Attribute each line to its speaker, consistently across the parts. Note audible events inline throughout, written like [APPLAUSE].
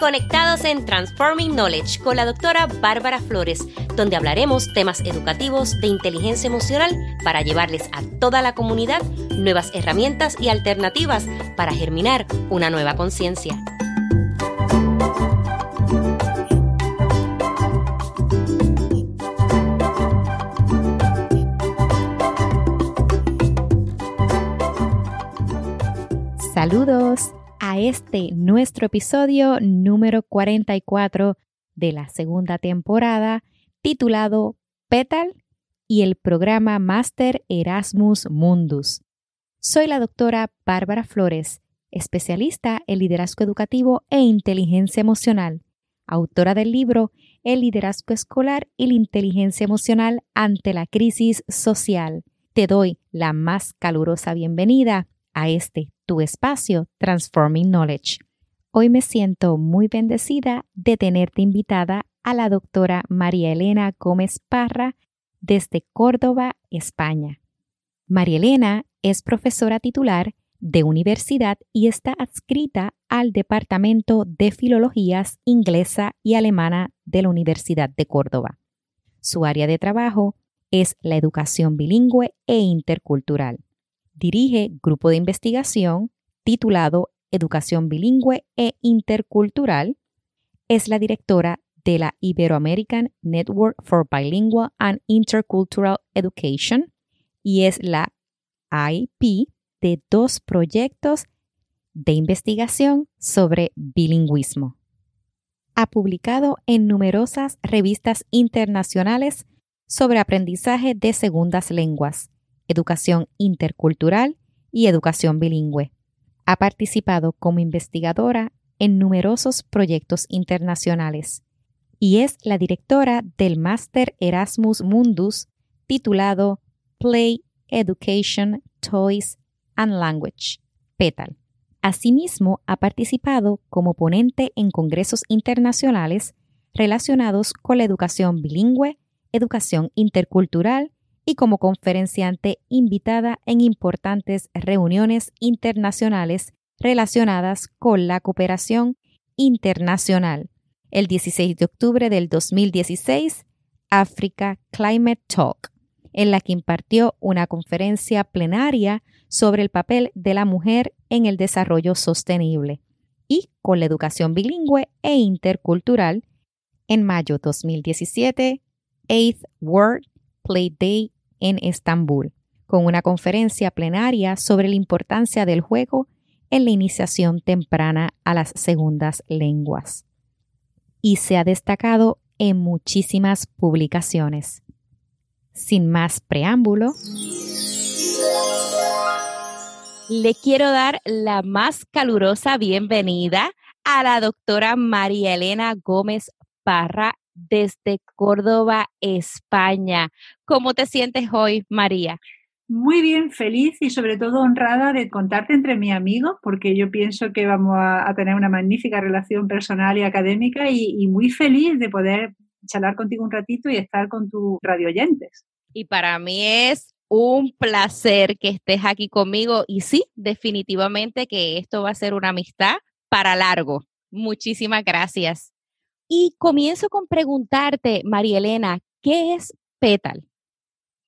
Speaker 1: Conectados en Transforming Knowledge con la doctora Bárbara Flores, donde hablaremos temas educativos de inteligencia emocional para llevarles a toda la comunidad nuevas herramientas y alternativas para germinar una nueva conciencia.
Speaker 2: Saludos a este nuestro episodio número 44 de la segunda temporada titulado Petal y el programa Master Erasmus Mundus. Soy la doctora Bárbara Flores, especialista en liderazgo educativo e inteligencia emocional, autora del libro El liderazgo escolar y la inteligencia emocional ante la crisis social. Te doy la más calurosa bienvenida a este tu espacio Transforming Knowledge. Hoy me siento muy bendecida de tenerte invitada a la doctora María Elena Gómez Parra desde Córdoba, España. María Elena es profesora titular de universidad y está adscrita al Departamento de Filologías Inglesa y Alemana de la Universidad de Córdoba. Su área de trabajo es la educación bilingüe e intercultural dirige grupo de investigación titulado Educación Bilingüe e Intercultural. Es la directora de la Iberoamerican Network for Bilingual and Intercultural Education y es la IP de dos proyectos de investigación sobre bilingüismo. Ha publicado en numerosas revistas internacionales sobre aprendizaje de segundas lenguas, educación intercultural y educación bilingüe. Ha participado como investigadora en numerosos proyectos internacionales y es la directora del Máster Erasmus Mundus titulado Play, Education, Toys and Language, PETAL. Asimismo, ha participado como ponente en congresos internacionales relacionados con la educación bilingüe, educación intercultural y como conferenciante invitada en importantes reuniones internacionales relacionadas con la cooperación internacional. El 16 de octubre del 2016, Africa Climate Talk, en la que impartió una conferencia plenaria sobre el papel de la mujer en el desarrollo sostenible y con la educación bilingüe e intercultural en mayo 2017, 8th World Play Day en Estambul, con una conferencia plenaria sobre la importancia del juego en la iniciación temprana a las segundas lenguas. Y se ha destacado en muchísimas publicaciones. Sin más preámbulo, le quiero dar la más calurosa bienvenida a la doctora María Elena Gómez Parra desde Córdoba, España. ¿Cómo te sientes hoy, María?
Speaker 3: Muy bien, feliz y sobre todo honrada de contarte entre mis amigos, porque yo pienso que vamos a, tener una magnífica relación personal y académica y, muy feliz de poder charlar contigo un ratito y estar con tus radioyentes.
Speaker 2: Y para mí es un placer que estés aquí conmigo y sí, definitivamente que esto va a ser una amistad para largo. Muchísimas gracias. Y comienzo con preguntarte, María Elena, ¿qué es PETAL?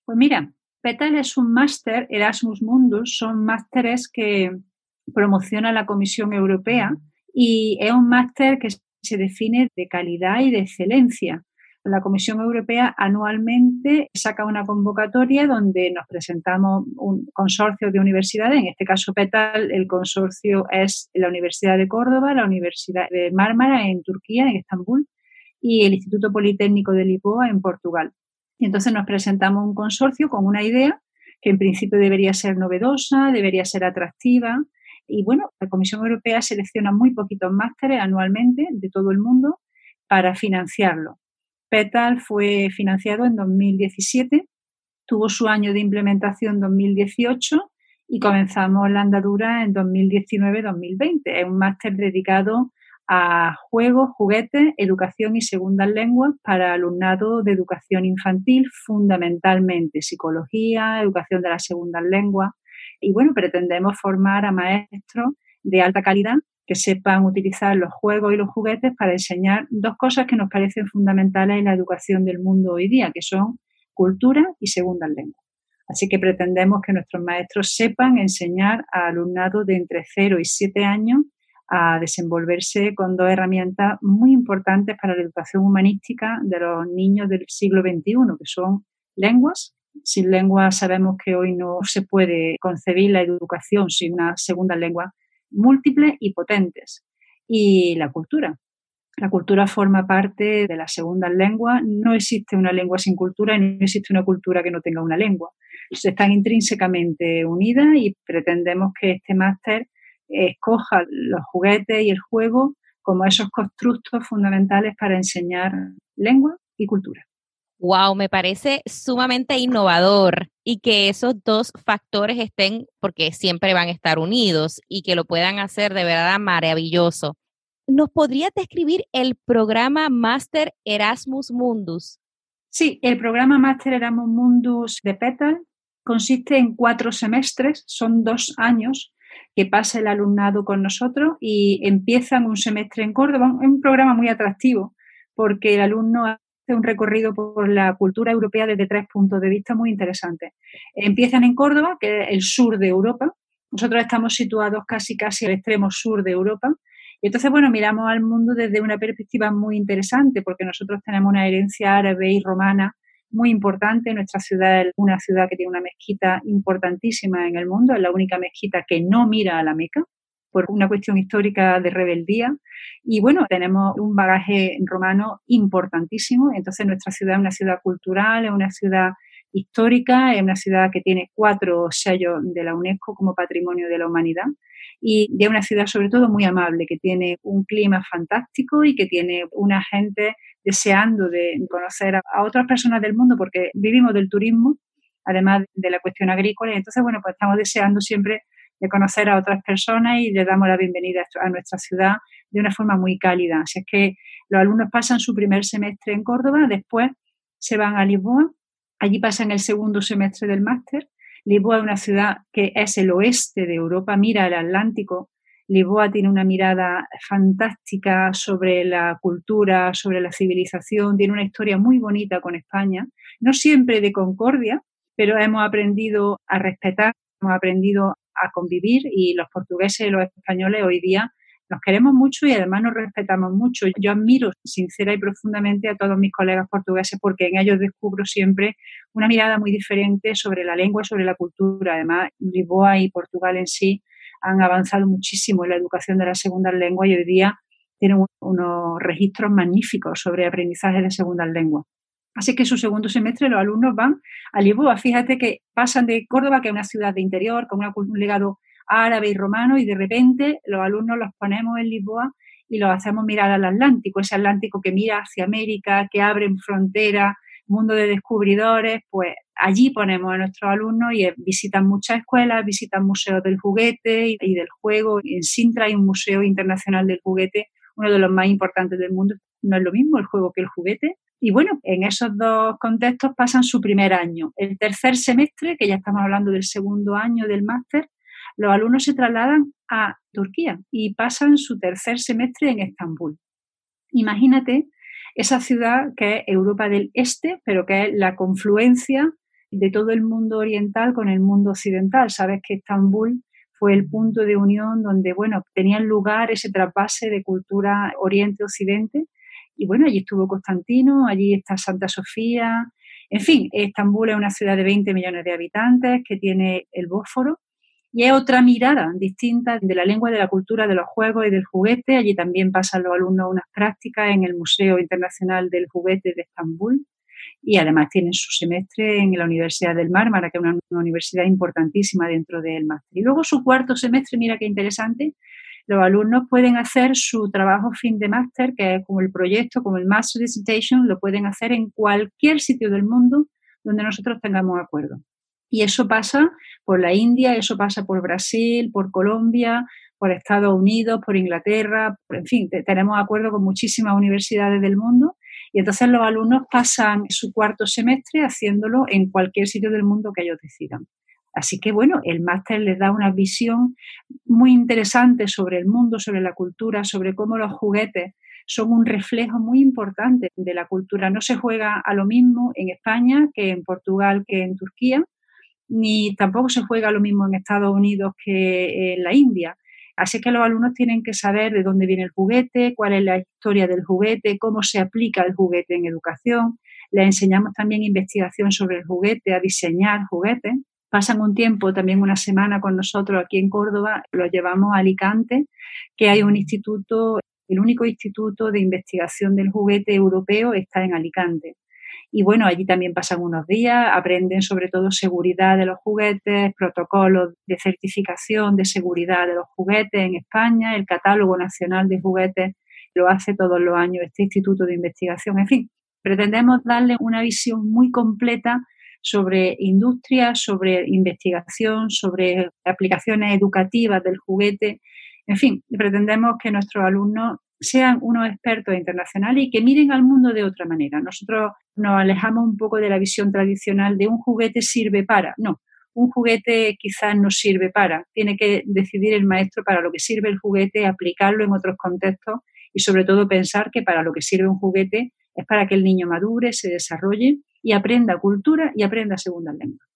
Speaker 3: Pues mira, PETAL es un máster Erasmus Mundus, son másteres que promociona la Comisión Europea y es un máster que se define de calidad y de excelencia. La Comisión Europea anualmente saca una convocatoria donde nos presentamos un consorcio de universidades, en este caso PETAL, el consorcio es la Universidad de Córdoba, la Universidad de Mármara en Turquía, en Estambul, y el Instituto Politécnico de Lisboa en Portugal. Y entonces nos presentamos un consorcio con una idea que en principio debería ser novedosa, debería ser atractiva. Y bueno, la Comisión Europea selecciona muy poquitos másteres anualmente de todo el mundo para financiarlo. PETAL fue financiado en 2017, tuvo su año de implementación en 2018 y comenzamos la andadura en 2019-2020. Es un máster dedicado a juegos, juguetes, educación y segundas lenguas para alumnado de educación infantil, fundamentalmente psicología, educación de las segundas lenguas. Y bueno, pretendemos formar a maestros de alta calidad que sepan utilizar los juegos y los juguetes para enseñar dos cosas que nos parecen fundamentales en la educación del mundo hoy día, que son cultura y segundas lenguas. Así que pretendemos que nuestros maestros sepan enseñar a alumnado de entre 0 y 7 años a desenvolverse con dos herramientas muy importantes para la educación humanística de los niños del siglo XXI, que son lenguas. Sin lenguas sabemos que hoy no se puede concebir la educación sin una segunda lengua múltiples y potentes. Y la cultura. La cultura forma parte de la segunda lengua. No existe una lengua sin cultura y no existe una cultura que no tenga una lengua. Están intrínsecamente unidas y pretendemos que este máster escoja los juguetes y el juego como esos constructos fundamentales para enseñar lengua y cultura.
Speaker 4: Wow, me parece sumamente innovador y que esos dos factores estén, porque siempre van a estar unidos y que lo puedan hacer de verdad maravilloso. ¿Nos podría describir el programa Master Erasmus Mundus?
Speaker 3: Sí, el programa Master Erasmus Mundus de PETAL consiste en cuatro semestres, son dos años que pasa el alumnado con nosotros y empiezan un semestre en Córdoba. Es un programa muy atractivo porque el alumno un recorrido por la cultura europea desde tres puntos de vista muy interesantes. Empiezan en Córdoba, que es el sur de Europa. Nosotros estamos situados casi casi al extremo sur de Europa. Y entonces, bueno, miramos al mundo desde una perspectiva muy interesante, porque nosotros tenemos una herencia árabe y romana muy importante. Nuestra ciudad es una ciudad que tiene una mezquita importantísima en el mundo, es la única mezquita que no mira a la Meca por una cuestión histórica de rebeldía. Y bueno, tenemos un bagaje romano importantísimo. Entonces, nuestra ciudad es una ciudad cultural, es una ciudad histórica, es una ciudad que tiene cuatro sellos de la UNESCO como Patrimonio de la Humanidad y es una ciudad sobre todo muy amable, que tiene un clima fantástico y que tiene una gente deseando de conocer a otras personas del mundo porque vivimos del turismo, además de la cuestión agrícola. Entonces, bueno, pues estamos deseando siempre de conocer a otras personas y le damos la bienvenida a nuestra ciudad de una forma muy cálida. Así es que los alumnos pasan su primer semestre en Córdoba, después se van a Lisboa, allí pasan el segundo semestre del máster. Lisboa es una ciudad que es el oeste de Europa, mira al Atlántico. Lisboa tiene una mirada fantástica sobre la cultura, sobre la civilización, tiene una historia muy bonita con España, no siempre de concordia, pero hemos aprendido a respetar, hemos aprendido a convivir y los portugueses y los españoles hoy día nos queremos mucho y además nos respetamos mucho. Yo admiro sincera y profundamente a todos mis colegas portugueses porque en ellos descubro siempre una mirada muy diferente sobre la lengua y sobre la cultura. Además, Lisboa y Portugal en sí han avanzado muchísimo en la educación de la segunda lengua y hoy día tienen unos registros magníficos sobre aprendizaje de segunda lengua. Así que su segundo semestre los alumnos van a Lisboa. Fíjate que pasan de Córdoba, que es una ciudad de interior, con un legado árabe y romano, y de repente los alumnos los ponemos en Lisboa y los hacemos mirar al Atlántico, ese Atlántico que mira hacia América, que abre fronteras, mundo de descubridores, pues allí ponemos a nuestros alumnos y visitan muchas escuelas, visitan museos del juguete y del juego. En Sintra hay un museo internacional del juguete, uno de los más importantes del mundo. No es lo mismo el juego que el juguete, y bueno, en esos dos contextos pasan su primer año. El tercer semestre, que ya estamos hablando del segundo año del máster, los alumnos se trasladan a Turquía y pasan su tercer semestre en Estambul. Imagínate esa ciudad que es Europa del Este, pero que es la confluencia de todo el mundo oriental con el mundo occidental. Sabes que Estambul fue el punto de unión donde, bueno, tenían lugar ese trasvase de cultura oriente-occidente y bueno, allí estuvo Constantino, allí está Santa Sofía. En fin, Estambul es una ciudad de 20 millones de habitantes que tiene el Bósforo y es otra mirada distinta de la lengua, de la cultura, de los juegos y del juguete. Allí también pasan los alumnos unas prácticas en el Museo Internacional del Juguete de Estambul y además tienen su semestre en la Universidad del Mármara, que es una, una universidad importantísima dentro del máster. Y luego su cuarto semestre, mira qué interesante, los alumnos pueden hacer su trabajo fin de máster, que es como el proyecto, como el Master Dissertation, lo pueden hacer en cualquier sitio del mundo donde nosotros tengamos acuerdo. Y eso pasa por la India, eso pasa por Brasil, por Colombia, por Estados Unidos, por Inglaterra, en fin, tenemos acuerdo con muchísimas universidades del mundo y entonces los alumnos pasan su cuarto semestre haciéndolo en cualquier sitio del mundo que ellos decidan. Así que bueno, el máster les da una visión muy interesante sobre el mundo, sobre la cultura, sobre cómo los juguetes son un reflejo muy importante de la cultura. No se juega a lo mismo en España que en Portugal, que en Turquía, ni tampoco se juega a lo mismo en Estados Unidos que en la India. Así que los alumnos tienen que saber de dónde viene el juguete, cuál es la historia del juguete, cómo se aplica el juguete en educación. Les enseñamos también investigación sobre el juguete, a diseñar juguetes. Pasan un tiempo, también una semana con nosotros aquí en Córdoba, los llevamos a Alicante, que hay un instituto el único instituto de investigación del juguete europeo está en Alicante. Y bueno, allí también pasan unos días, aprenden sobre todo seguridad de los juguetes, protocolos de certificación de seguridad de los juguetes en España, el catálogo nacional de juguetes lo hace todos los años este instituto de investigación. En fin, pretendemos darle una visión muy completa sobre industria, sobre investigación, sobre aplicaciones educativas del juguete en fin, pretendemos que nuestros alumnos sean unos expertos internacionales y que miren al mundo de otra manera. Nosotros nos alejamos un poco de la visión tradicional de un juguete sirve para. No, un juguete quizás no sirve para. Tiene que decidir el maestro para lo que sirve el juguete, aplicarlo en otros contextos y sobre todo pensar que para lo que sirve un juguete es para que el niño madure, se desarrolle y aprenda cultura y aprenda segunda lengua.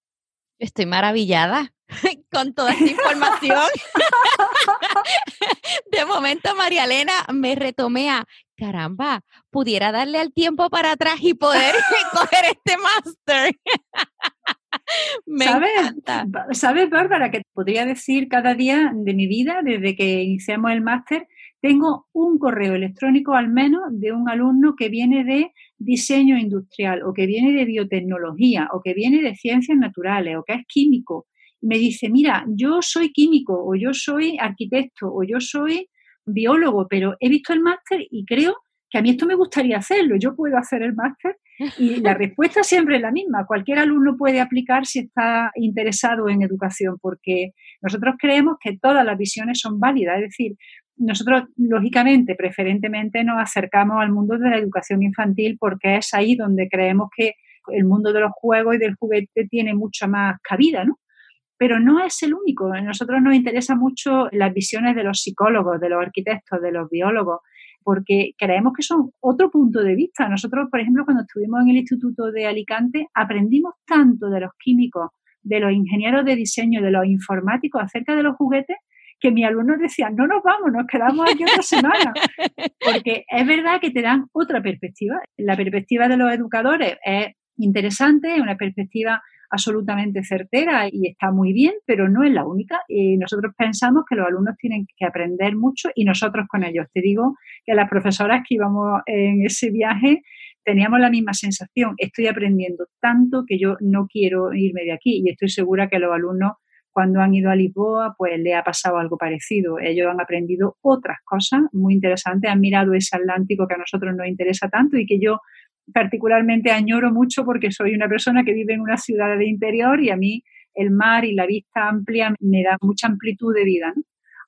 Speaker 4: Estoy maravillada [LAUGHS] con toda esta información. [LAUGHS] de momento, María Elena, me retomé a, caramba, pudiera darle al tiempo para atrás y poder [LAUGHS] coger este máster.
Speaker 3: ¿Sabes, ¿Sabes, Bárbara, que podría decir cada día de mi vida, desde que iniciamos el máster, tengo un correo electrónico al menos de un alumno que viene de diseño industrial o que viene de biotecnología o que viene de ciencias naturales o que es químico. me dice, mira, yo soy químico o yo soy arquitecto o yo soy biólogo, pero he visto el máster y creo que a mí esto me gustaría hacerlo, yo puedo hacer el máster y la [LAUGHS] respuesta siempre es la misma. Cualquier alumno puede aplicar si está interesado en educación, porque nosotros creemos que todas las visiones son válidas. Es decir, nosotros, lógicamente, preferentemente nos acercamos al mundo de la educación infantil porque es ahí donde creemos que el mundo de los juegos y del juguete tiene mucha más cabida, ¿no? Pero no es el único. A nosotros nos interesa mucho las visiones de los psicólogos, de los arquitectos, de los biólogos, porque creemos que son otro punto de vista. Nosotros, por ejemplo, cuando estuvimos en el Instituto de Alicante, aprendimos tanto de los químicos, de los ingenieros de diseño, de los informáticos acerca de los juguetes, que mis alumnos decían, no nos vamos, nos quedamos aquí otra semana. [LAUGHS] Porque es verdad que te dan otra perspectiva. La perspectiva de los educadores es interesante, es una perspectiva absolutamente certera y está muy bien, pero no es la única. Y nosotros pensamos que los alumnos tienen que aprender mucho y nosotros con ellos. Te digo que las profesoras que íbamos en ese viaje teníamos la misma sensación. Estoy aprendiendo tanto que yo no quiero irme de aquí y estoy segura que los alumnos cuando han ido a Lisboa, pues le ha pasado algo parecido. Ellos han aprendido otras cosas muy interesantes, han mirado ese Atlántico que a nosotros nos interesa tanto y que yo particularmente añoro mucho porque soy una persona que vive en una ciudad de interior y a mí el mar y la vista amplia me da mucha amplitud de vida.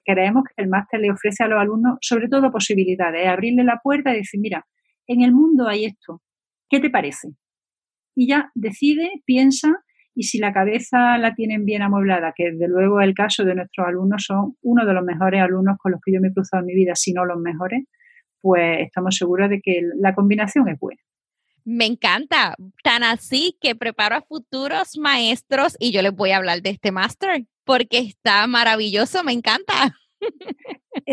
Speaker 3: Creemos que el máster le ofrece a los alumnos sobre todo posibilidades, abrirle la puerta y decir, mira, en el mundo hay esto, ¿qué te parece? Y ya decide, piensa y si la cabeza la tienen bien amueblada, que desde luego el caso de nuestros alumnos son uno de los mejores alumnos con los que yo me he cruzado en mi vida, si no los mejores, pues estamos seguros de que la combinación es buena.
Speaker 4: Me encanta, tan así que preparo a futuros maestros y yo les voy a hablar de este máster porque está maravilloso, me encanta.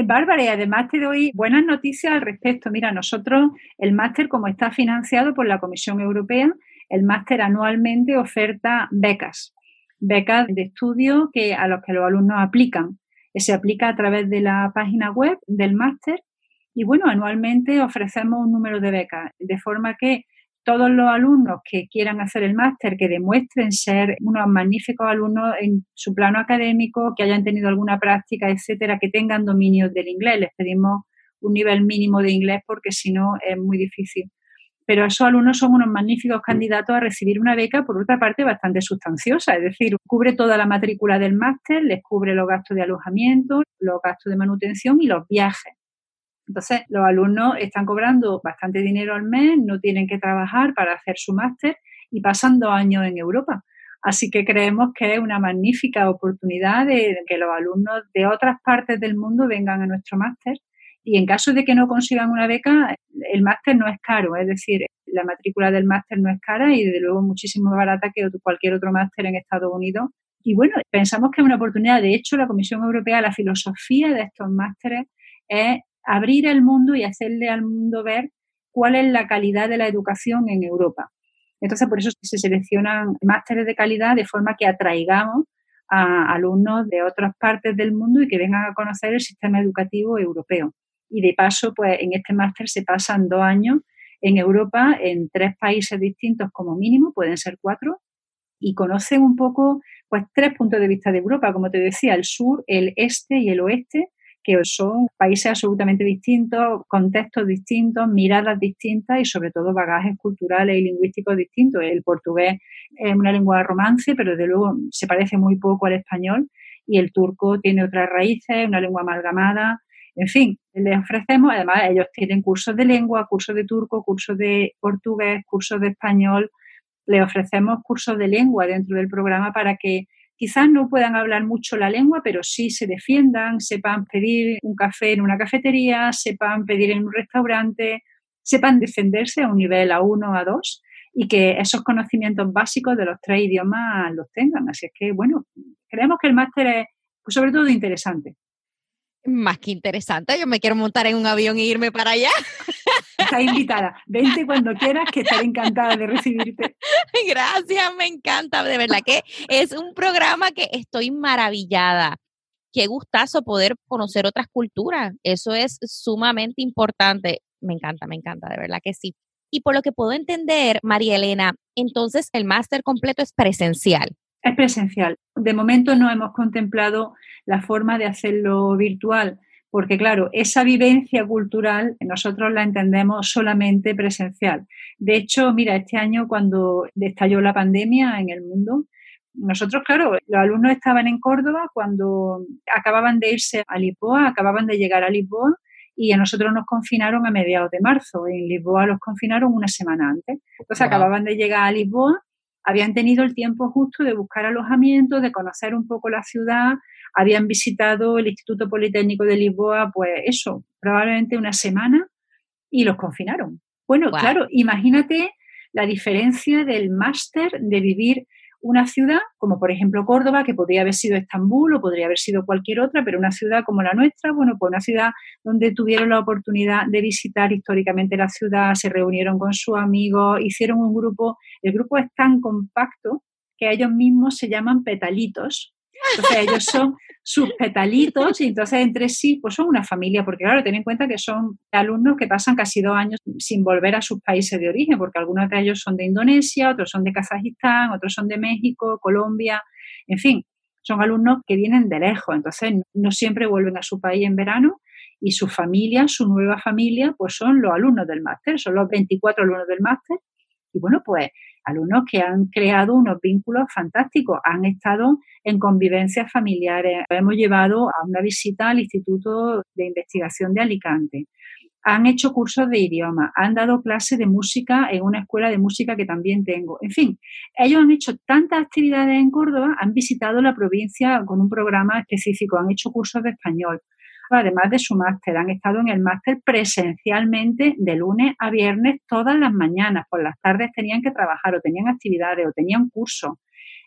Speaker 3: Bárbara, y además te doy buenas noticias al respecto. Mira, nosotros, el máster, como está financiado por la Comisión Europea, el máster anualmente oferta becas, becas de estudio que, a los que los alumnos aplican. Se aplica a través de la página web del máster y bueno, anualmente ofrecemos un número de becas, de forma que todos los alumnos que quieran hacer el máster, que demuestren ser unos magníficos alumnos en su plano académico, que hayan tenido alguna práctica, etcétera, que tengan dominio del inglés. Les pedimos un nivel mínimo de inglés porque si no es muy difícil pero esos alumnos son unos magníficos candidatos a recibir una beca, por otra parte, bastante sustanciosa, es decir, cubre toda la matrícula del máster, les cubre los gastos de alojamiento, los gastos de manutención y los viajes. Entonces, los alumnos están cobrando bastante dinero al mes, no tienen que trabajar para hacer su máster y pasan dos años en Europa. Así que creemos que es una magnífica oportunidad de que los alumnos de otras partes del mundo vengan a nuestro máster y en caso de que no consigan una beca, el máster no es caro, es decir, la matrícula del máster no es cara y desde luego muchísimo más barata que cualquier otro máster en Estados Unidos. Y bueno, pensamos que es una oportunidad. De hecho, la Comisión Europea, la filosofía de estos másteres es abrir el mundo y hacerle al mundo ver cuál es la calidad de la educación en Europa. Entonces, por eso se seleccionan másteres de calidad de forma que atraigamos a alumnos de otras partes del mundo y que vengan a conocer el sistema educativo europeo y de paso, pues en este máster se pasan dos años en Europa, en tres países distintos como mínimo, pueden ser cuatro, y conocen un poco, pues tres puntos de vista de Europa, como te decía, el sur, el este y el oeste, que son países absolutamente distintos, contextos distintos, miradas distintas y sobre todo bagajes culturales y lingüísticos distintos. El portugués es una lengua romance, pero de luego se parece muy poco al español y el turco tiene otras raíces, una lengua amalgamada, en fin, les ofrecemos, además ellos tienen cursos de lengua, cursos de turco, cursos de portugués, cursos de español. Les ofrecemos cursos de lengua dentro del programa para que quizás no puedan hablar mucho la lengua, pero sí se defiendan, sepan pedir un café en una cafetería, sepan pedir en un restaurante, sepan defenderse a un nivel A1, A2 y que esos conocimientos básicos de los tres idiomas los tengan. Así es que, bueno, creemos que el máster es pues, sobre todo interesante.
Speaker 4: Más que interesante, yo me quiero montar en un avión e irme para allá.
Speaker 3: Estás invitada. Vente cuando quieras, que estaré encantada de recibirte. [LAUGHS]
Speaker 4: Gracias, me encanta. De verdad que es un programa que estoy maravillada. Qué gustazo poder conocer otras culturas. Eso es sumamente importante. Me encanta, me encanta, de verdad que sí. Y por lo que puedo entender, María Elena, entonces el máster completo es presencial.
Speaker 3: Es presencial. De momento no hemos contemplado la forma de hacerlo virtual, porque claro, esa vivencia cultural nosotros la entendemos solamente presencial. De hecho, mira, este año cuando estalló la pandemia en el mundo, nosotros, claro, los alumnos estaban en Córdoba cuando acababan de irse a Lisboa, acababan de llegar a Lisboa y a nosotros nos confinaron a mediados de marzo. En Lisboa los confinaron una semana antes. Entonces acababan de llegar a Lisboa habían tenido el tiempo justo de buscar alojamiento, de conocer un poco la ciudad, habían visitado el Instituto Politécnico de Lisboa, pues eso, probablemente una semana y los confinaron. Bueno, claro, imagínate la diferencia del máster de vivir una ciudad, como por ejemplo Córdoba, que podría haber sido Estambul o podría haber sido cualquier otra, pero una ciudad como la nuestra, bueno, pues una ciudad donde tuvieron la oportunidad de visitar históricamente la ciudad, se reunieron con sus amigos, hicieron un grupo, el grupo es tan compacto que ellos mismos se llaman petalitos, entonces ellos son sus petalitos y entonces entre sí pues son una familia, porque claro, ten en cuenta que son alumnos que pasan casi dos años sin volver a sus países de origen, porque algunos de ellos son de Indonesia, otros son de Kazajistán, otros son de México, Colombia, en fin, son alumnos que vienen de lejos, entonces no siempre vuelven a su país en verano y su familia, su nueva familia, pues son los alumnos del máster, son los 24 alumnos del máster. Y bueno, pues alumnos que han creado unos vínculos fantásticos, han estado en convivencias familiares. Hemos llevado a una visita al Instituto de Investigación de Alicante. Han hecho cursos de idioma, han dado clases de música en una escuela de música que también tengo. En fin, ellos han hecho tantas actividades en Córdoba, han visitado la provincia con un programa específico, han hecho cursos de español, además de su máster. Han estado en el máster presencialmente de lunes a viernes todas las mañanas. Por las tardes tenían que trabajar o tenían actividades o tenían cursos.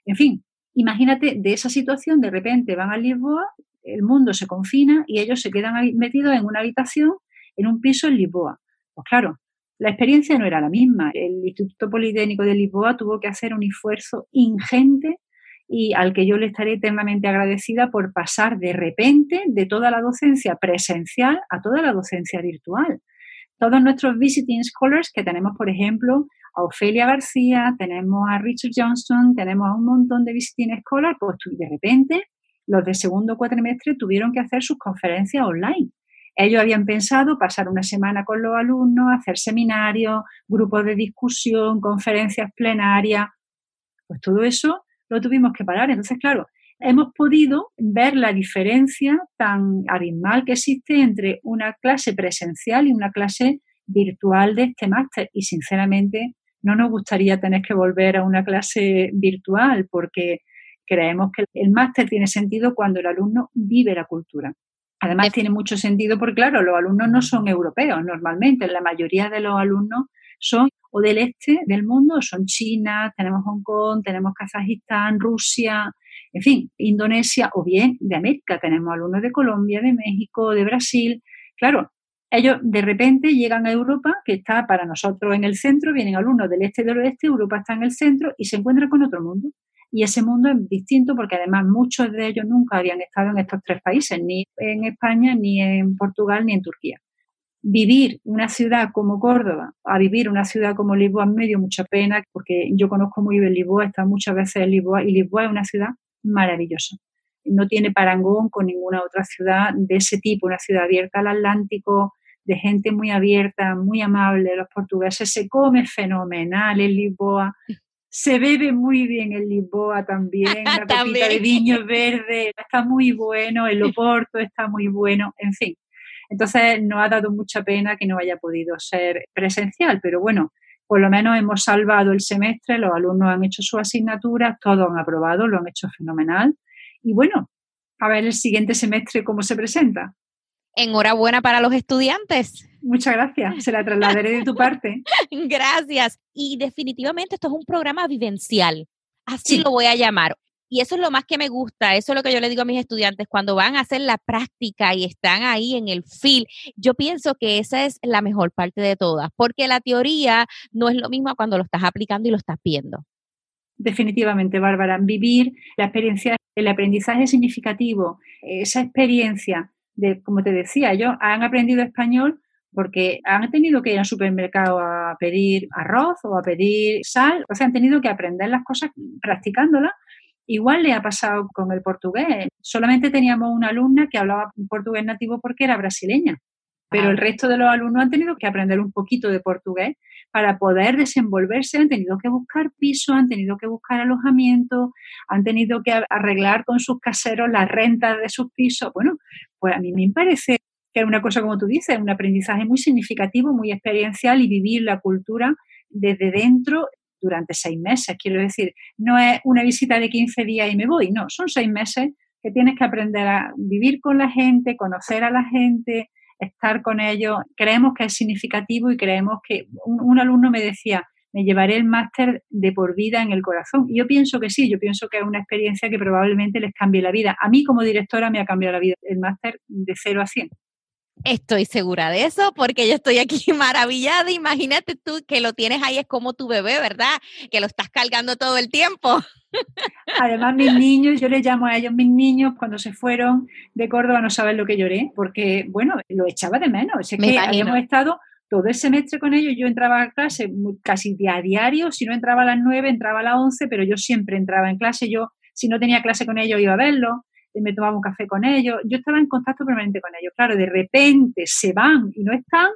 Speaker 3: En fin, imagínate de esa situación, de repente van a Lisboa, el mundo se confina y ellos se quedan metidos en una habitación, en un piso en Lisboa. Pues claro, la experiencia no era la misma. El Instituto Politécnico de Lisboa tuvo que hacer un esfuerzo ingente y al que yo le estaré eternamente agradecida por pasar de repente de toda la docencia presencial a toda la docencia virtual. Todos nuestros visiting scholars que tenemos, por ejemplo, a Ofelia García, tenemos a Richard Johnston, tenemos a un montón de visiting scholars, pues de repente los de segundo cuatrimestre tuvieron que hacer sus conferencias online. Ellos habían pensado pasar una semana con los alumnos, hacer seminarios, grupos de discusión, conferencias plenarias. Pues todo eso lo tuvimos que parar. Entonces, claro, hemos podido ver la diferencia tan abismal que existe entre una clase presencial y una clase virtual de este máster. Y sinceramente, no nos gustaría tener que volver a una clase virtual porque creemos que el máster tiene sentido cuando el alumno vive la cultura. Además, tiene mucho sentido porque, claro, los alumnos no son europeos normalmente. La mayoría de los alumnos son o del este del mundo, son China, tenemos Hong Kong, tenemos Kazajistán, Rusia, en fin, Indonesia o bien de América. Tenemos alumnos de Colombia, de México, de Brasil. Claro, ellos de repente llegan a Europa, que está para nosotros en el centro, vienen alumnos del este y del oeste, Europa está en el centro y se encuentran con otro mundo. Y ese mundo es distinto porque además muchos de ellos nunca habían estado en estos tres países, ni en España, ni en Portugal, ni en Turquía. Vivir una ciudad como Córdoba a vivir una ciudad como Lisboa me dio mucha pena porque yo conozco muy bien Lisboa, he estado muchas veces en Lisboa y Lisboa es una ciudad maravillosa. No tiene parangón con ninguna otra ciudad de ese tipo, una ciudad abierta al Atlántico, de gente muy abierta, muy amable. Los portugueses se come fenomenal en Lisboa. Se bebe muy bien en Lisboa también, [LAUGHS] la copita de viño verde está muy bueno, el Oporto está muy bueno, en fin. Entonces nos ha dado mucha pena que no haya podido ser presencial, pero bueno, por lo menos hemos salvado el semestre, los alumnos han hecho su asignatura, todos han aprobado, lo han hecho fenomenal. Y bueno, a ver el siguiente semestre cómo se presenta.
Speaker 4: Enhorabuena para los estudiantes.
Speaker 3: Muchas gracias, se la trasladaré de tu parte. [LAUGHS]
Speaker 4: gracias. Y definitivamente esto es un programa vivencial, así lo voy a llamar. Y eso es lo más que me gusta, eso es lo que yo le digo a mis estudiantes cuando van a hacer la práctica y están ahí en el feel. Yo pienso que esa es la mejor parte de todas, porque la teoría no es lo mismo cuando lo estás aplicando y lo estás viendo.
Speaker 3: Definitivamente, Bárbara, vivir la experiencia, el aprendizaje significativo, esa experiencia de, como te decía, ellos han aprendido español porque han tenido que ir al supermercado a pedir arroz o a pedir sal, o sea, han tenido que aprender las cosas practicándolas. Igual le ha pasado con el portugués. Solamente teníamos una alumna que hablaba portugués nativo porque era brasileña, pero el resto de los alumnos han tenido que aprender un poquito de portugués para poder desenvolverse, han tenido que buscar piso, han tenido que buscar alojamiento, han tenido que arreglar con sus caseros las rentas de sus pisos. Bueno, pues a mí me parece que es una cosa, como tú dices, un aprendizaje muy significativo, muy experiencial y vivir la cultura desde dentro durante seis meses. Quiero decir, no es una visita de 15 días y me voy, no, son seis meses que tienes que aprender a vivir con la gente, conocer a la gente, estar con ellos. Creemos que es significativo y creemos que un, alumno me decía, me llevaré el máster de por vida en el corazón. Y yo pienso que sí, yo pienso que es una experiencia que probablemente les cambie la vida. A mí como directora me ha cambiado la vida el máster de 0 a 100.
Speaker 4: Estoy segura de eso porque yo estoy aquí [LAUGHS] maravillada. Imagínate tú que lo tienes ahí, es como tu bebé, ¿verdad? Que lo estás cargando todo el tiempo.
Speaker 3: Además, mis [LAUGHS] niños, yo les llamo a ellos mis niños, cuando se fueron de Córdoba no saben lo que lloré, porque, bueno, lo echaba de menos. Es que habíamos estado todo el semestre con ellos, yo entraba a clase casi a diario, si no entraba a las nueve, entraba a las once, pero yo siempre entraba en clase, yo si no tenía clase con ellos iba a verlo, me tomaba un café con ellos, yo estaba en contacto permanente con ellos. Claro, de repente se van y no están,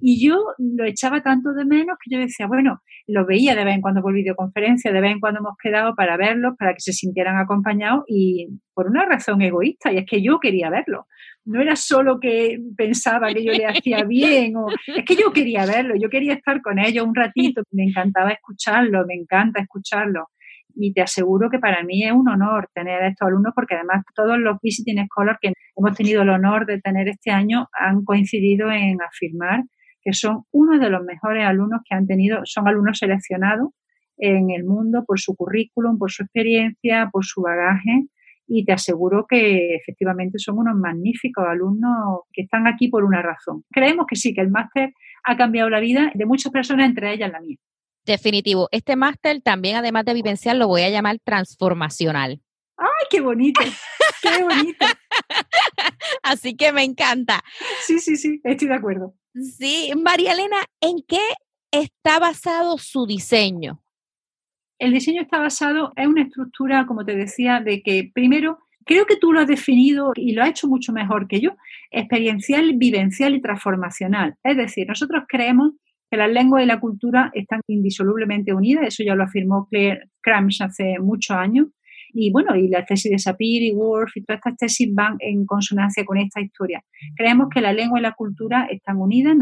Speaker 3: y yo lo echaba tanto de menos que yo decía, bueno, los veía de vez en cuando por videoconferencia, de vez en cuando hemos quedado para verlos, para que se sintieran acompañados y por una razón egoísta, y es que yo quería verlos. No era solo que pensaba que yo le hacía [LAUGHS] bien, o, es que yo quería verlo, yo quería estar con ellos un ratito, me encantaba escucharlo, me encanta escucharlo y te aseguro que para mí es un honor tener a estos alumnos porque además todos los visiting scholars que hemos tenido el honor de tener este año han coincidido en afirmar que son uno de los mejores alumnos que han tenido, son alumnos seleccionados en el mundo por su currículum, por su experiencia, por su bagaje y te aseguro que efectivamente son unos magníficos alumnos que están aquí por una razón. Creemos que sí, que el máster ha cambiado la vida de muchas personas, entre ellas la mía.
Speaker 4: Definitivo. Este máster también, además de vivencial, lo voy a llamar transformacional.
Speaker 3: ¡Ay, qué bonito! ¡Qué bonito! [LAUGHS]
Speaker 4: Así que me encanta.
Speaker 3: Sí, sí, sí, estoy de acuerdo.
Speaker 4: Sí, María Elena, ¿en qué está basado su diseño?
Speaker 3: El diseño está basado en una estructura, como te decía, de que primero, creo que tú lo has definido y lo has hecho mucho mejor que yo, experiencial, vivencial y transformacional. Es decir, nosotros creemos que la lengua y la cultura están indisolublemente unidas, eso ya lo afirmó Claire Cramsh hace muchos años, y bueno, y la tesis de Sapir y Worf y todas estas tesis van en consonancia con esta historia. Creemos que la lengua y la cultura están unidas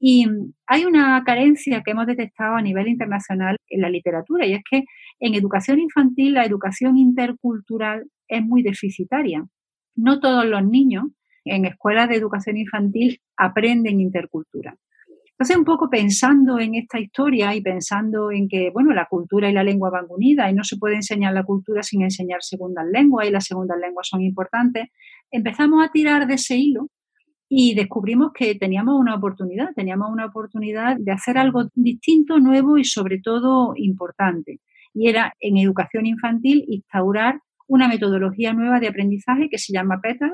Speaker 3: Y hay una carencia que hemos detectado a nivel internacional en la literatura y es que en educación infantil la educación intercultural es muy deficitaria. No todos los niños en escuelas de educación infantil aprenden intercultura. Entonces, un poco pensando en esta historia y pensando en que, bueno, la cultura y la lengua van unidas y no se puede enseñar la cultura sin enseñar segundas lenguas y las segundas lenguas son importantes, empezamos a tirar de ese hilo y descubrimos que teníamos una oportunidad, teníamos una oportunidad de hacer algo distinto, nuevo y sobre todo importante. Y era en educación infantil instaurar una metodología nueva de aprendizaje que se llama PETA,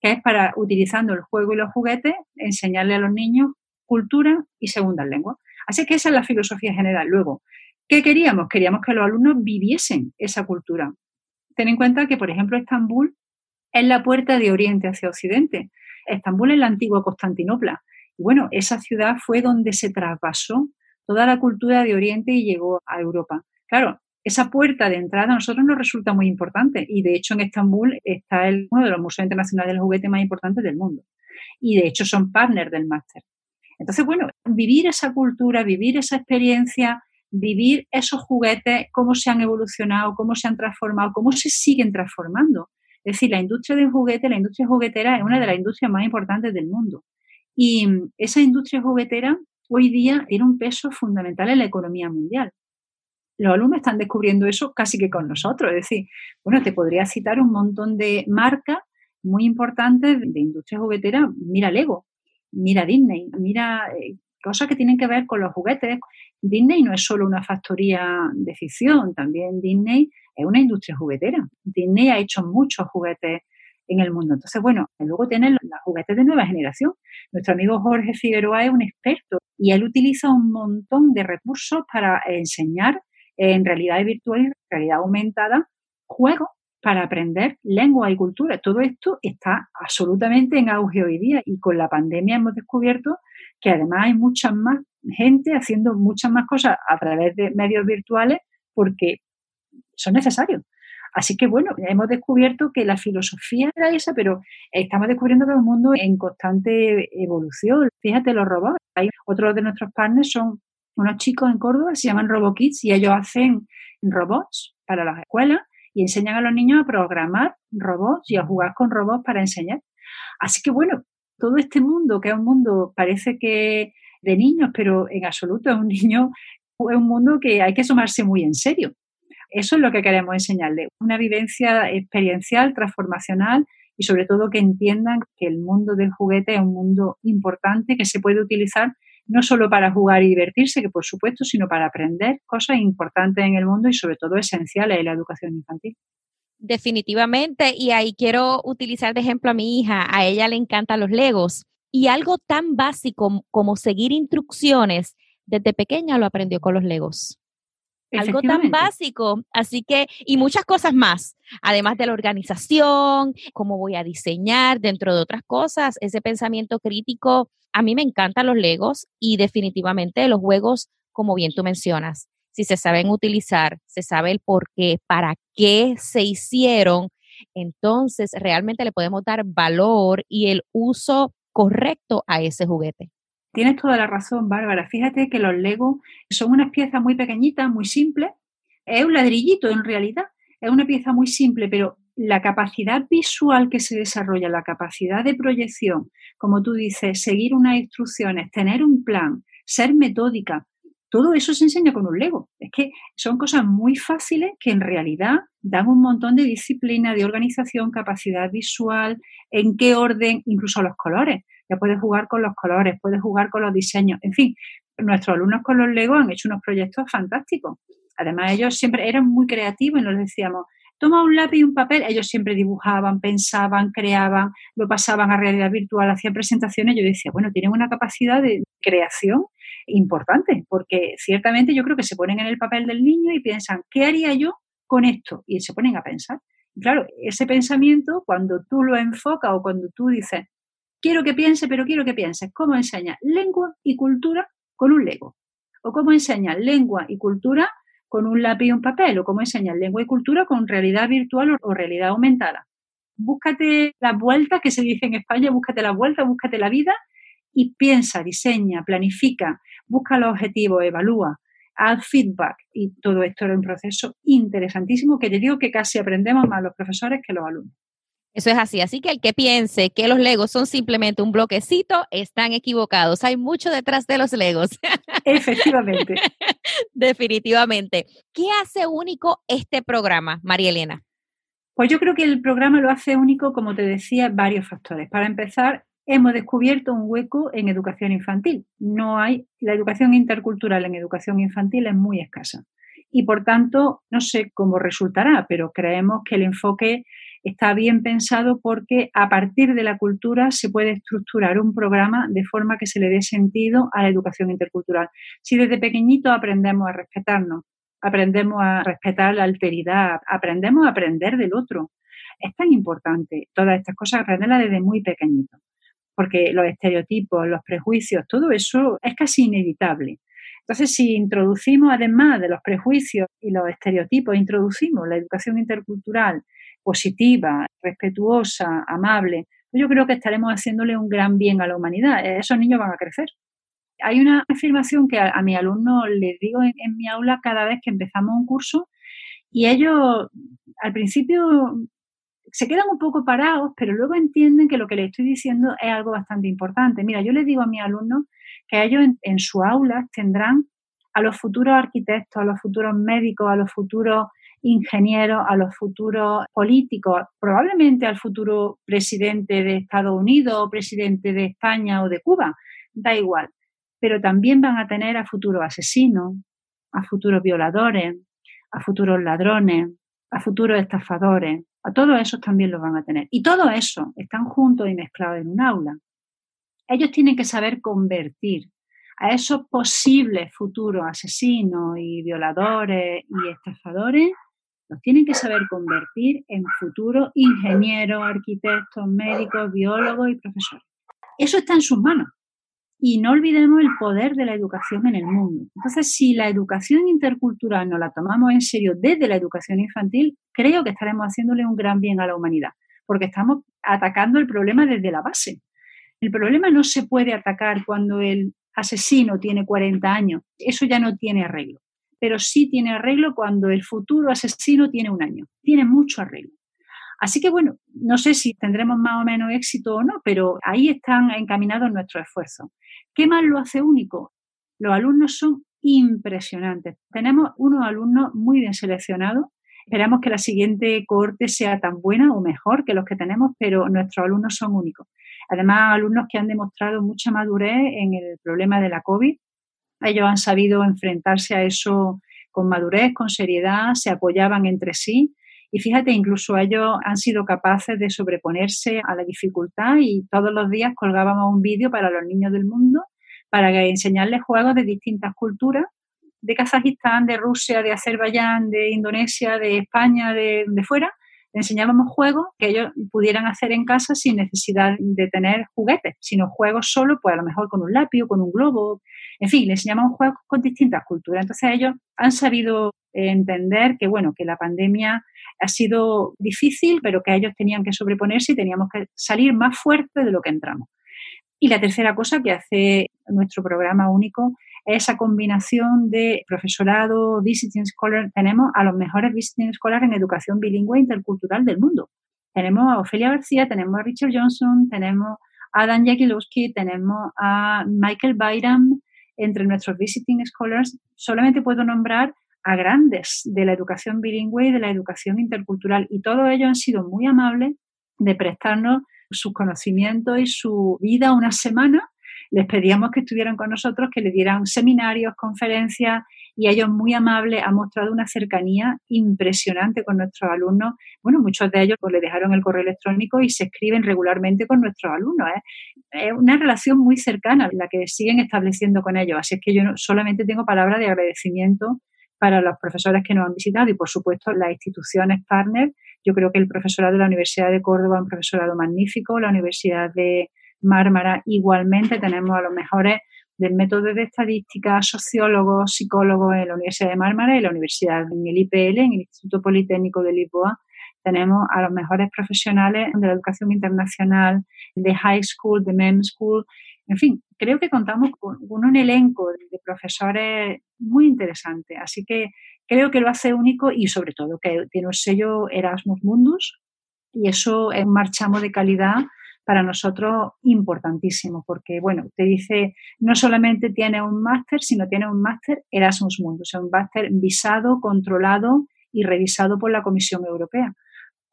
Speaker 3: que es para, utilizando el juego y los juguetes, enseñarle a los niños cultura y segundas lenguas. Así que esa es la filosofía general. Luego, ¿qué queríamos? Queríamos que los alumnos viviesen esa cultura. Ten en cuenta que, por ejemplo, Estambul es la puerta de Oriente hacia Occidente. Estambul es la antigua Constantinopla. Y bueno, esa ciudad fue donde se traspasó toda la cultura de Oriente y llegó a Europa. Claro, esa puerta de entrada a nosotros nos resulta muy importante y de hecho en Estambul está uno de los museos internacionales del juguete más importantes del mundo. Y de hecho son partners del máster. Entonces, bueno, vivir esa cultura, vivir esa experiencia, vivir esos juguetes, cómo se han evolucionado, cómo se han transformado, cómo se siguen transformando. Es decir, la industria del juguete, la industria juguetera es una de las industrias más importantes del mundo. Y esa industria juguetera hoy día tiene un peso fundamental en la economía mundial. Los alumnos están descubriendo eso casi que con nosotros. Es decir, bueno, te podría citar un montón de marcas muy importantes de industria juguetera. Mira Lego, mira Disney, mira eh, cosas que tienen que ver con los juguetes. Disney no es solo una factoría de ficción, también Disney es una industria juguetera. Disney ha hecho muchos juguetes en el mundo. Entonces, bueno, luego tienen los juguetes de nueva generación. Nuestro amigo Jorge Figueroa es un experto y él utiliza un montón de recursos para enseñar en realidad virtual y realidad aumentada juegos para aprender lengua y cultura. Todo esto está absolutamente en auge hoy día y con la pandemia hemos descubierto que además hay mucha más gente haciendo muchas más cosas a través de medios virtuales porque son necesarios. Así que bueno, hemos descubierto que la filosofía era esa, pero estamos descubriendo que es un mundo en constante evolución. Fíjate los robots. Hay otros de nuestros partners son unos chicos en Córdoba, se llaman RoboKids y ellos hacen robots para las escuelas y enseñan a los niños a programar robots y a jugar con robots para enseñar. Así que bueno, todo este mundo, que es un mundo, parece que de niños, pero en absoluto es un [LAUGHS] niño, es un mundo que hay que sumarse muy en serio. Eso es lo que queremos enseñarles, una vivencia experiencial, transformacional y sobre todo que entiendan que el mundo del juguete es un mundo importante que se puede utilizar no solo para jugar y divertirse, que por supuesto, sino para aprender cosas importantes en el mundo y sobre todo esenciales en la educación infantil.
Speaker 4: Definitivamente, y ahí quiero utilizar de ejemplo a mi hija, a ella le encantan los legos y algo tan básico como seguir instrucciones, desde pequeña lo aprendió con los legos. Algo tan básico, así que, y muchas cosas más, además de la organización, cómo voy a diseñar, dentro de otras cosas, ese pensamiento crítico a mí me encantan los Legos y definitivamente los juegos, como bien tú mencionas, si se saben utilizar, se sabe el por qué, para qué se hicieron, entonces realmente le podemos dar valor y el uso correcto a ese juguete.
Speaker 3: Tienes toda la razón, Bárbara. Fíjate que los Legos son unas piezas muy pequeñitas, muy simples. Es un ladrillito en realidad. Es una pieza muy simple, pero la capacidad visual que se desarrolla, la capacidad de proyección, como tú dices, seguir unas instrucciones, tener un plan, ser metódica, todo eso se enseña con un Lego. Es que son cosas muy fáciles que en realidad dan un montón de disciplina, de organización, capacidad visual, en qué orden, incluso los colores. Ya puedes jugar con los colores, puedes jugar con los diseños. En fin, nuestros alumnos con los Lego han hecho unos proyectos fantásticos. Además, ellos siempre eran muy creativos y nos decíamos, toma un lápiz y un papel, ellos siempre dibujaban, pensaban, creaban, lo pasaban a realidad virtual, hacían presentaciones, yo decía, bueno, tienen una capacidad de creación importante, porque ciertamente yo creo que se ponen en el papel del niño y piensan, ¿qué haría yo con esto? Y se ponen a pensar. claro, ese pensamiento, cuando tú lo enfocas o cuando tú dices, quiero que piense, pero quiero que pienses, ¿cómo enseñas lengua y cultura con un Lego? ¿O cómo enseñas lengua y cultura con un lápiz y un papel o cómo enseñar lengua y cultura con realidad virtual o, realidad aumentada. Búscate la vuelta que se dice en España, búscate la vuelta, búscate la vida y piensa, diseña, planifica, busca los objetivos, evalúa, haz feedback y todo esto era un proceso interesantísimo que te digo que casi aprendemos más los profesores que los alumnos.
Speaker 4: Eso es así. Así que el que piense que los Legos son simplemente un bloquecito, están equivocados. Hay mucho detrás de los Legos. [LAUGHS]
Speaker 3: Efectivamente.
Speaker 4: Definitivamente. ¿Qué hace único este programa, María Elena?
Speaker 3: Pues yo creo que el programa lo hace único, como te decía, varios factores. Para empezar, hemos descubierto un hueco en educación infantil. No hay, la educación intercultural en educación infantil es muy escasa. Y por tanto, no sé cómo resultará, pero creemos que el enfoque está bien pensado porque a partir de la cultura se puede estructurar un programa de forma que se le dé sentido a la educación intercultural. Si desde pequeñito aprendemos a respetarnos, aprendemos a respetar la alteridad, aprendemos a aprender del otro, es tan importante todas estas cosas, aprenderlas desde muy pequeñito, porque los estereotipos, los prejuicios, todo eso es casi inevitable. Entonces, si introducimos, además de los prejuicios y los estereotipos, introducimos la educación intercultural positiva, respetuosa, amable, pues yo creo que estaremos haciéndole un gran bien a la humanidad. Esos niños van a crecer. Hay una afirmación que a, mi alumno les digo en, en mi aula cada vez que empezamos un curso y ellos al principio se quedan un poco parados, pero luego entienden que lo que les estoy diciendo es algo bastante importante. Mira, yo les digo a mis alumnos que ellos en, en su aula tendrán a los futuros arquitectos, a los futuros médicos, a los futuros ingenieros, a los futuros políticos, probablemente al futuro presidente de Estados Unidos presidente de España o de Cuba, da igual. Pero también van a tener a futuros asesinos, a futuros violadores, a futuros ladrones, a futuros estafadores, a todos esos también los van a tener. Y todo eso están juntos y mezclados en un aula. Ellos tienen que saber convertir a esos posibles futuros asesinos y violadores y estafadores los tienen que saber convertir en futuros ingenieros, arquitectos, médicos, biólogos y profesores. Eso está en sus manos. Y no olvidemos el poder de la educación en el mundo. Entonces, si la educación intercultural no la tomamos en serio desde la educación infantil, creo que estaremos haciéndole un gran bien a la humanidad, porque estamos atacando el problema desde la base. El problema no se puede atacar cuando el asesino tiene 40 años. Eso ya no tiene arreglo pero sí tiene arreglo cuando el futuro asesino tiene un año. Tiene mucho arreglo. Así que bueno, no sé si tendremos más o menos éxito o no, pero ahí están encaminados nuestros esfuerzos. ¿Qué más lo hace único? Los alumnos son impresionantes. Tenemos unos alumnos muy bien seleccionados. Esperamos que la siguiente cohorte sea tan buena o mejor que los que tenemos, pero nuestros alumnos son únicos. Además, alumnos que han demostrado mucha madurez en el problema de la COVID ellos han sabido enfrentarse a eso con madurez, con seriedad, se apoyaban entre sí y fíjate, incluso ellos han sido capaces de sobreponerse a la dificultad y todos los días colgábamos un vídeo para los niños del mundo para enseñarles juegos de distintas culturas, de Kazajistán, de Rusia, de Azerbaiyán, de Indonesia, de España, de, de fuera, enseñábamos juegos que ellos pudieran hacer en casa sin necesidad de tener juguetes, sino juegos solo, pues a lo mejor con un lápiz o con un globo. En fin, les enseñamos juegos con distintas culturas. Entonces ellos han sabido entender que, bueno, que la pandemia ha sido difícil, pero que ellos tenían que sobreponerse y teníamos que salir más fuertes de lo que entramos. Y la tercera cosa que hace nuestro programa único esa combinación de profesorado, visiting scholar, tenemos a los mejores visiting scholars en educación bilingüe e intercultural del mundo. Tenemos a Ofelia García, tenemos a Richard Johnson, tenemos a Dan Jakilowski, tenemos a Michael Byram, entre nuestros visiting scholars. Solamente puedo nombrar a grandes de la educación bilingüe y de la educación intercultural. Y todos ellos han sido muy amables de prestarnos sus conocimientos y su vida una semana les pedíamos que estuvieran con nosotros, que le dieran seminarios, conferencias y ellos muy amables han mostrado una cercanía impresionante con nuestros alumnos. Bueno, muchos de ellos pues, le dejaron el correo electrónico y se escriben regularmente con nuestros alumnos. ¿eh? Es una relación muy cercana la que siguen estableciendo con ellos. Así es que yo solamente tengo palabras de agradecimiento para los profesores que nos han visitado y, por supuesto, las instituciones partners. Yo creo que el profesorado de la Universidad de Córdoba es un profesorado magnífico, la Universidad de Mármara. Igualmente tenemos a los mejores del método de estadística, sociólogos, psicólogos en la Universidad de Mármara y la Universidad en el IPL, en el Instituto Politécnico de Lisboa. Tenemos a los mejores profesionales de la educación internacional, de high school, de MEM school. En fin, creo que contamos con, un elenco de profesores muy interesante. Así que creo que lo hace único y sobre todo que tiene un sello Erasmus Mundus y eso es un de calidad para nosotros importantísimo, porque, bueno, te dice, no solamente tiene un máster, sino tiene un máster Erasmus Mundus, un máster visado, controlado y revisado por la Comisión Europea.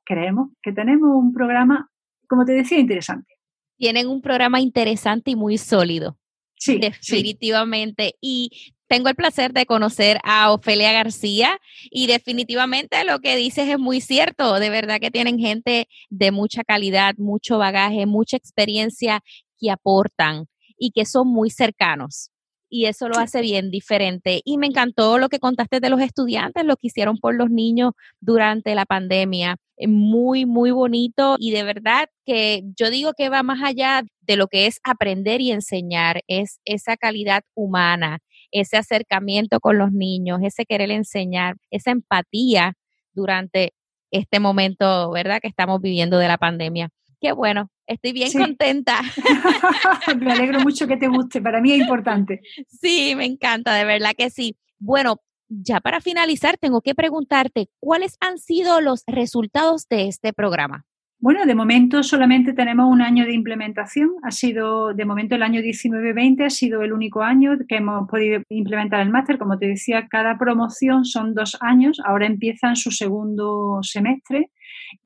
Speaker 3: Creemos que tenemos un programa, como te decía, interesante.
Speaker 4: Tienen un programa interesante y muy sólido. Sí. Definitivamente. Y tengo el placer de conocer a Ofelia García y definitivamente lo que dices es muy cierto. De verdad que tienen gente de mucha calidad, mucho bagaje, mucha experiencia que aportan y que son muy cercanos. Y eso lo hace bien diferente. Y me encantó lo que contaste de los estudiantes, lo que hicieron por los niños durante la pandemia. Muy, muy bonito. Y de verdad que yo digo que va más allá de lo que es aprender y enseñar, es esa calidad humana ese acercamiento con los niños, ese querer enseñar, esa empatía durante este momento, ¿verdad?, que estamos viviendo de la pandemia. Qué bueno, estoy bien contenta. [LAUGHS]
Speaker 3: me alegro mucho que te guste, para mí es importante.
Speaker 4: Sí, me encanta, de verdad que sí. Bueno, ya para finalizar, tengo que preguntarte, ¿cuáles han sido los resultados de este programa?
Speaker 3: Bueno, de momento solamente tenemos un año de implementación. Ha sido, de momento, el año 19-20 ha sido el único año que hemos podido implementar el máster. Como te decía, cada promoción son dos años. Ahora empiezan su segundo semestre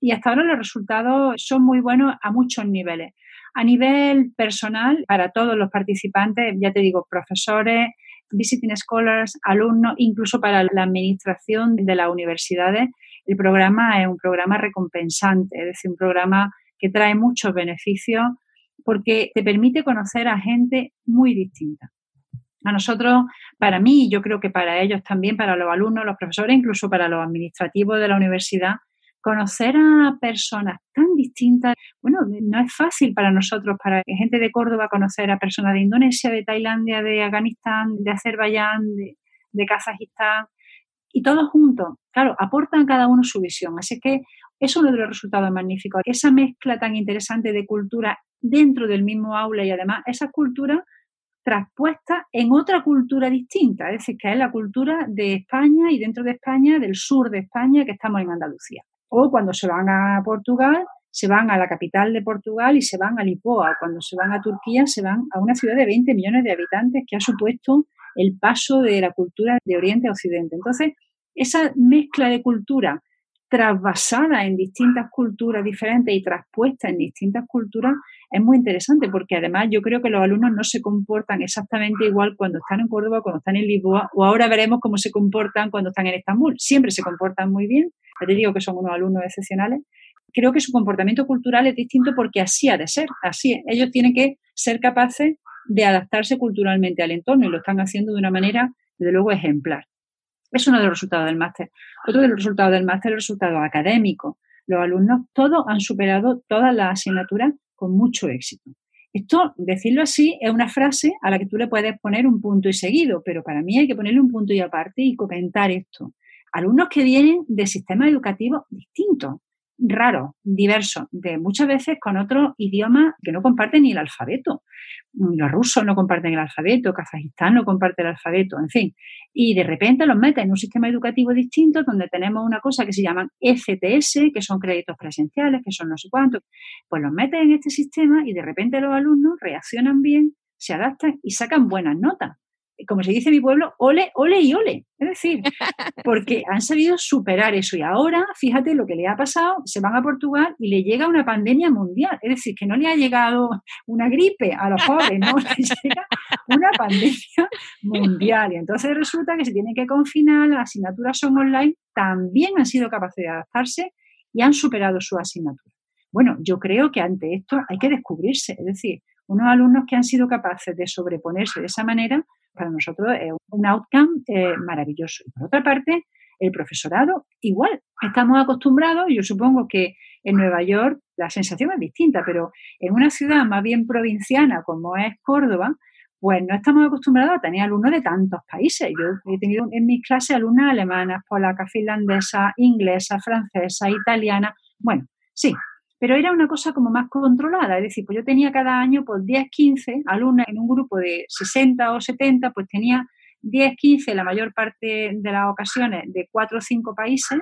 Speaker 3: y hasta ahora los resultados son muy buenos a muchos niveles. A nivel personal, para todos los participantes, ya te digo, profesores, visiting scholars, alumnos, incluso para la administración de las universidades, el programa es un programa recompensante, es decir, un programa que trae muchos beneficios porque te permite conocer a gente muy distinta. A nosotros, para mí, yo creo que para ellos también, para los alumnos, los profesores, incluso para los administrativos de la universidad, conocer a personas tan distintas, bueno, no es fácil para nosotros, para gente de Córdoba, conocer a personas de Indonesia, de Tailandia, de Afganistán, de Azerbaiyán, de, de Kazajistán, y todos juntos, claro, aportan cada uno su visión. Así que es uno de los resultados magníficos. Esa mezcla tan interesante de cultura dentro del mismo aula y además esa cultura traspuesta en otra cultura distinta, es decir, que es la cultura de España y dentro de España, del sur de España, que estamos en Andalucía. O cuando se van a Portugal, se van a la capital de Portugal y se van a Lisboa. Cuando se van a Turquía, se van a una ciudad de 20 millones de habitantes que ha supuesto el paso de la cultura de Oriente a Occidente. Entonces, esa mezcla de cultura trasvasada en distintas culturas diferentes y traspuesta en distintas culturas es muy interesante porque además yo creo que los alumnos no se comportan exactamente igual cuando están en Córdoba, cuando están en Lisboa o ahora veremos cómo se comportan cuando están en Estambul. Siempre se comportan muy bien, te digo que son unos alumnos excepcionales. Creo que su comportamiento cultural es distinto porque así ha de ser, así es. Ellos tienen que ser capaces de adaptarse culturalmente al entorno y lo están haciendo de una manera, desde luego, ejemplar. Es uno de los resultados del máster. Otro de los resultados del máster es el resultado académico. Los alumnos todos han superado todas las asignaturas con mucho éxito. Esto, decirlo así, es una frase a la que tú le puedes poner un punto y seguido, pero para mí hay que ponerle un punto y aparte y comentar esto. Alumnos que vienen de sistemas educativos distintos, raro, diverso, de muchas veces con otros idiomas que no comparten ni el alfabeto. Los rusos no comparten el alfabeto, Kazajistán no comparte el alfabeto, en fin. Y de repente los meten en un sistema educativo distinto donde tenemos una cosa que se llaman FTS, que son créditos presenciales, que son no sé cuántos. Pues los meten en este sistema y de repente los alumnos reaccionan bien, se adaptan y sacan buenas notas como se dice en mi pueblo, ole, ole y ole. Es decir, [LAUGHS] porque han sabido superar eso y ahora, fíjate lo que le ha pasado, se van a Portugal y le llega una pandemia mundial. Es decir, que no le ha llegado una gripe a los jóvenes, no, [LAUGHS] le llega una pandemia mundial. Y entonces resulta que se tienen que confinar, las asignaturas son online, también han sido capaces de adaptarse y han superado su asignatura. Bueno, yo creo que ante esto hay que descubrirse, es decir, unos alumnos que han sido capaces de sobreponerse de esa manera, para nosotros es un outcome eh, maravilloso. Y por otra parte, el profesorado, igual, estamos acostumbrados, yo supongo que en Nueva York la sensación es distinta, pero en una ciudad más bien provinciana como es Córdoba, pues no estamos acostumbrados a tener alumnos de tantos países. Yo he tenido en mis clases alumnas alemanas, polacas, finlandesas, inglesas, francesas, italianas. Bueno, sí, pero era una cosa como más controlada, es decir, pues yo tenía cada año pues 10, 15 alumnas en un grupo de 60 o 70, pues tenía 10, 15 la mayor parte de las ocasiones de 4 o 5 países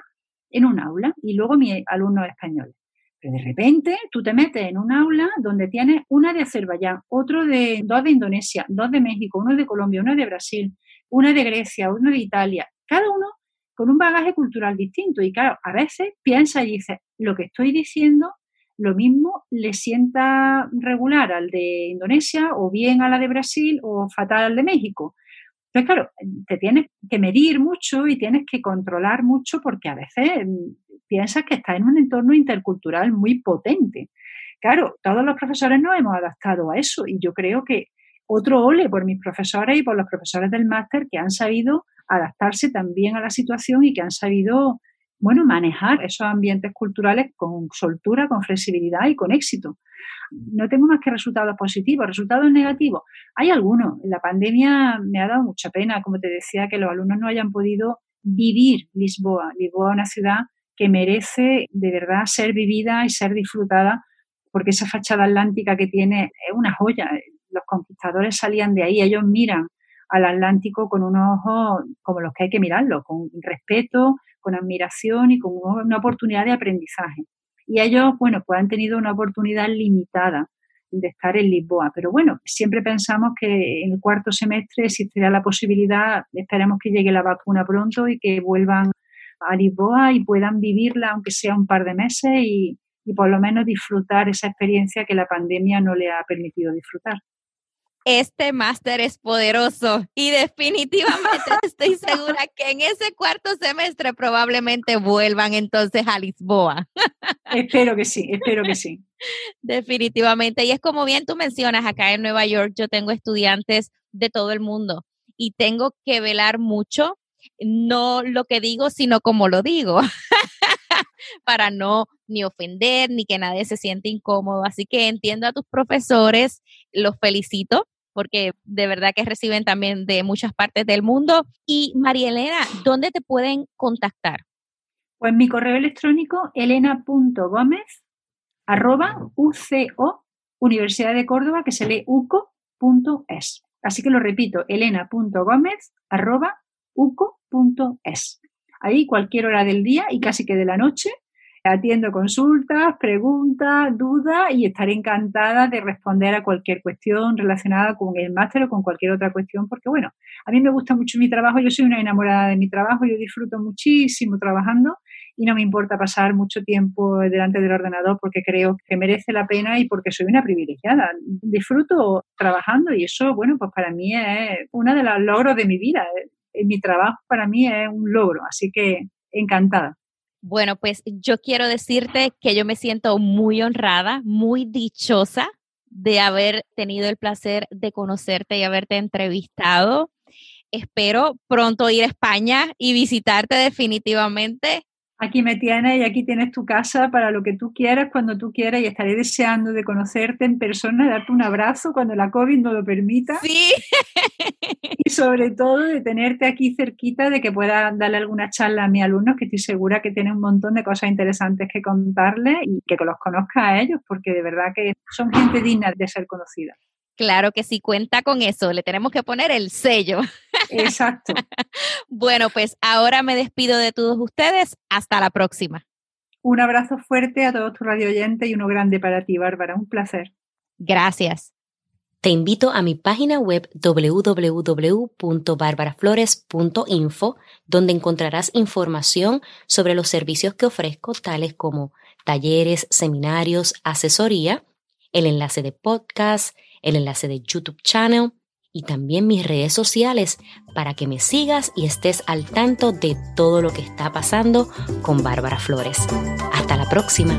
Speaker 3: en un aula y luego mis alumnos españoles. Pero de repente tú te metes en un aula donde tienes una de Azerbaiyán, otro de dos de Indonesia, dos de México, uno de Colombia, uno de Brasil, una de Grecia, uno de Italia, cada uno con un bagaje cultural distinto. Y claro, a veces piensa y dice, lo que estoy diciendo, lo mismo le sienta regular al de Indonesia o bien a la de Brasil o fatal al de México. Entonces, claro, te tienes que medir mucho y tienes que controlar mucho porque a veces mm, piensas que estás en un entorno intercultural muy potente. Claro, todos los profesores nos hemos adaptado a eso y yo creo que otro ole por mis profesores y por los profesores del máster que han sabido adaptarse también a la situación y que han sabido, bueno, manejar esos ambientes culturales con soltura, con flexibilidad y con éxito. No tengo más que resultados positivos, resultados negativos. Hay algunos. La pandemia me ha dado mucha pena, como te decía, que los alumnos no hayan podido vivir Lisboa. Lisboa es una ciudad que merece de verdad ser vivida y ser disfrutada porque esa fachada atlántica que tiene es una joya. Los conquistadores salían de ahí, ellos miran al Atlántico con unos ojos como los que hay que mirarlo, con respeto, con admiración y con una oportunidad de aprendizaje. Y ellos, bueno, pues han tenido una oportunidad limitada de estar en Lisboa. Pero bueno, siempre pensamos que en el cuarto semestre existirá la posibilidad, esperemos que llegue la vacuna pronto y que vuelvan a Lisboa y puedan vivirla, aunque sea un par de meses, y, y por lo menos disfrutar esa experiencia que la pandemia no le ha permitido disfrutar
Speaker 4: este máster es poderoso y definitivamente [LAUGHS] estoy segura que en ese cuarto semestre probablemente vuelvan entonces a Lisboa.
Speaker 3: Espero que sí, espero que sí. [LAUGHS]
Speaker 4: Definitivamente. Y es como bien tú mencionas, acá en Nueva York yo tengo estudiantes de todo el mundo y tengo que velar mucho, no lo que digo, sino como lo digo. [LAUGHS] para no ni ofender ni que nadie se siente incómodo. Así que entiendo a tus profesores, los felicito porque de verdad que reciben también de muchas partes del mundo. Y María Elena, ¿dónde te pueden contactar?
Speaker 3: Pues mi correo electrónico elena.gómez arroba uco Universidad de Córdoba que se lee uco.es. Así que lo repito, elena.gómez arroba uco.es. Ahí cualquier hora del día y casi que de la noche Atiendo consultas, preguntas, dudas y estaré encantada de responder a cualquier cuestión relacionada con el máster o con cualquier otra cuestión, porque bueno, a mí me gusta mucho mi trabajo, yo soy una enamorada de mi trabajo, yo disfruto muchísimo trabajando y no me importa pasar mucho tiempo delante del ordenador porque creo que merece la pena y porque soy una privilegiada. Disfruto trabajando y eso, bueno, pues para mí es uno de los logros de mi vida. Mi trabajo para mí es un logro, así que encantada.
Speaker 4: Bueno, pues yo quiero decirte que yo me siento muy honrada, muy dichosa de haber tenido el placer de conocerte y haberte entrevistado. Espero pronto ir a España y visitarte definitivamente
Speaker 3: Aquí me tienes y aquí tienes tu casa para lo que tú quieras, cuando tú quieras y estaré deseando de conocerte en persona, darte un abrazo cuando la COVID no lo permita.
Speaker 4: Sí. [LAUGHS]
Speaker 3: Y sobre todo de tenerte aquí cerquita, de que pueda darle alguna charla a mis alumnos, que estoy segura que tienen un montón de cosas interesantes que contarles y que los conozca a ellos, porque de verdad que son gente digna de ser conocida.
Speaker 4: Claro que sí, cuenta con eso, le tenemos que poner el sello.
Speaker 3: Exacto. [LAUGHS]
Speaker 4: bueno, pues ahora me despido de todos ustedes. Hasta la próxima.
Speaker 3: Un abrazo fuerte a todos tus radio oyentes y uno grande para ti, Bárbara. Un placer.
Speaker 4: Gracias.
Speaker 1: Te invito a mi página web www.barbaraflores.info, donde encontrarás información sobre los servicios que ofrezco, tales como talleres, seminarios, asesoría, el enlace de podcast, el enlace de YouTube channel y también mis redes sociales para que me sigas y estés al tanto de todo lo que está pasando con Bárbara Flores. Hasta la próxima.